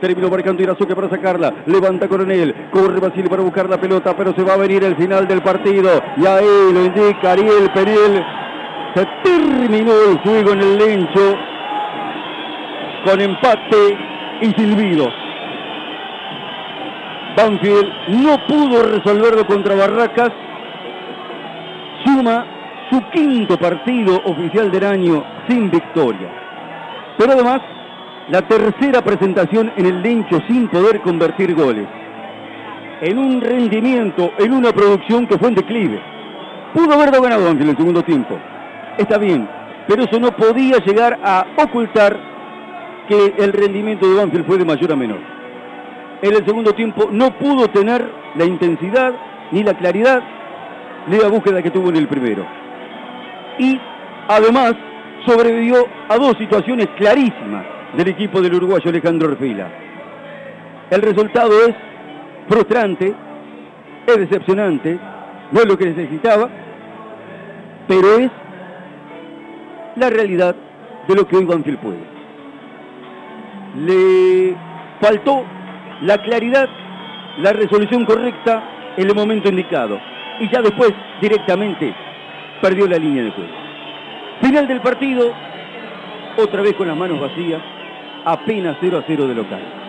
Terminó marcando Irazuque para sacarla. Levanta Coronel. Corre Basile para buscar la pelota, pero se va a venir el final del partido. Y ahí lo indica Ariel Penel. Se terminó el juego en el lencho con empate y silbidos. Banfield no pudo resolverlo contra Barracas. Suma su quinto partido oficial del año sin victoria. Pero además, la tercera presentación en el Lencho sin poder convertir goles. En un rendimiento, en una producción que fue en declive. Pudo haberlo ganado Banfield en el segundo tiempo. Está bien, pero eso no podía llegar a ocultar que el rendimiento de Banfield fue de mayor a menor. En el segundo tiempo no pudo tener la intensidad ni la claridad ni la búsqueda que tuvo en el primero. Y además sobrevivió a dos situaciones clarísimas del equipo del uruguayo Alejandro Orfila. El resultado es frustrante, es decepcionante, no es lo que necesitaba, pero es la realidad de lo que hoy Banfield puede. Le faltó la claridad, la resolución correcta en el momento indicado. Y ya después, directamente, perdió la línea de juego. Final del partido, otra vez con las manos vacías, apenas 0 a 0 de local.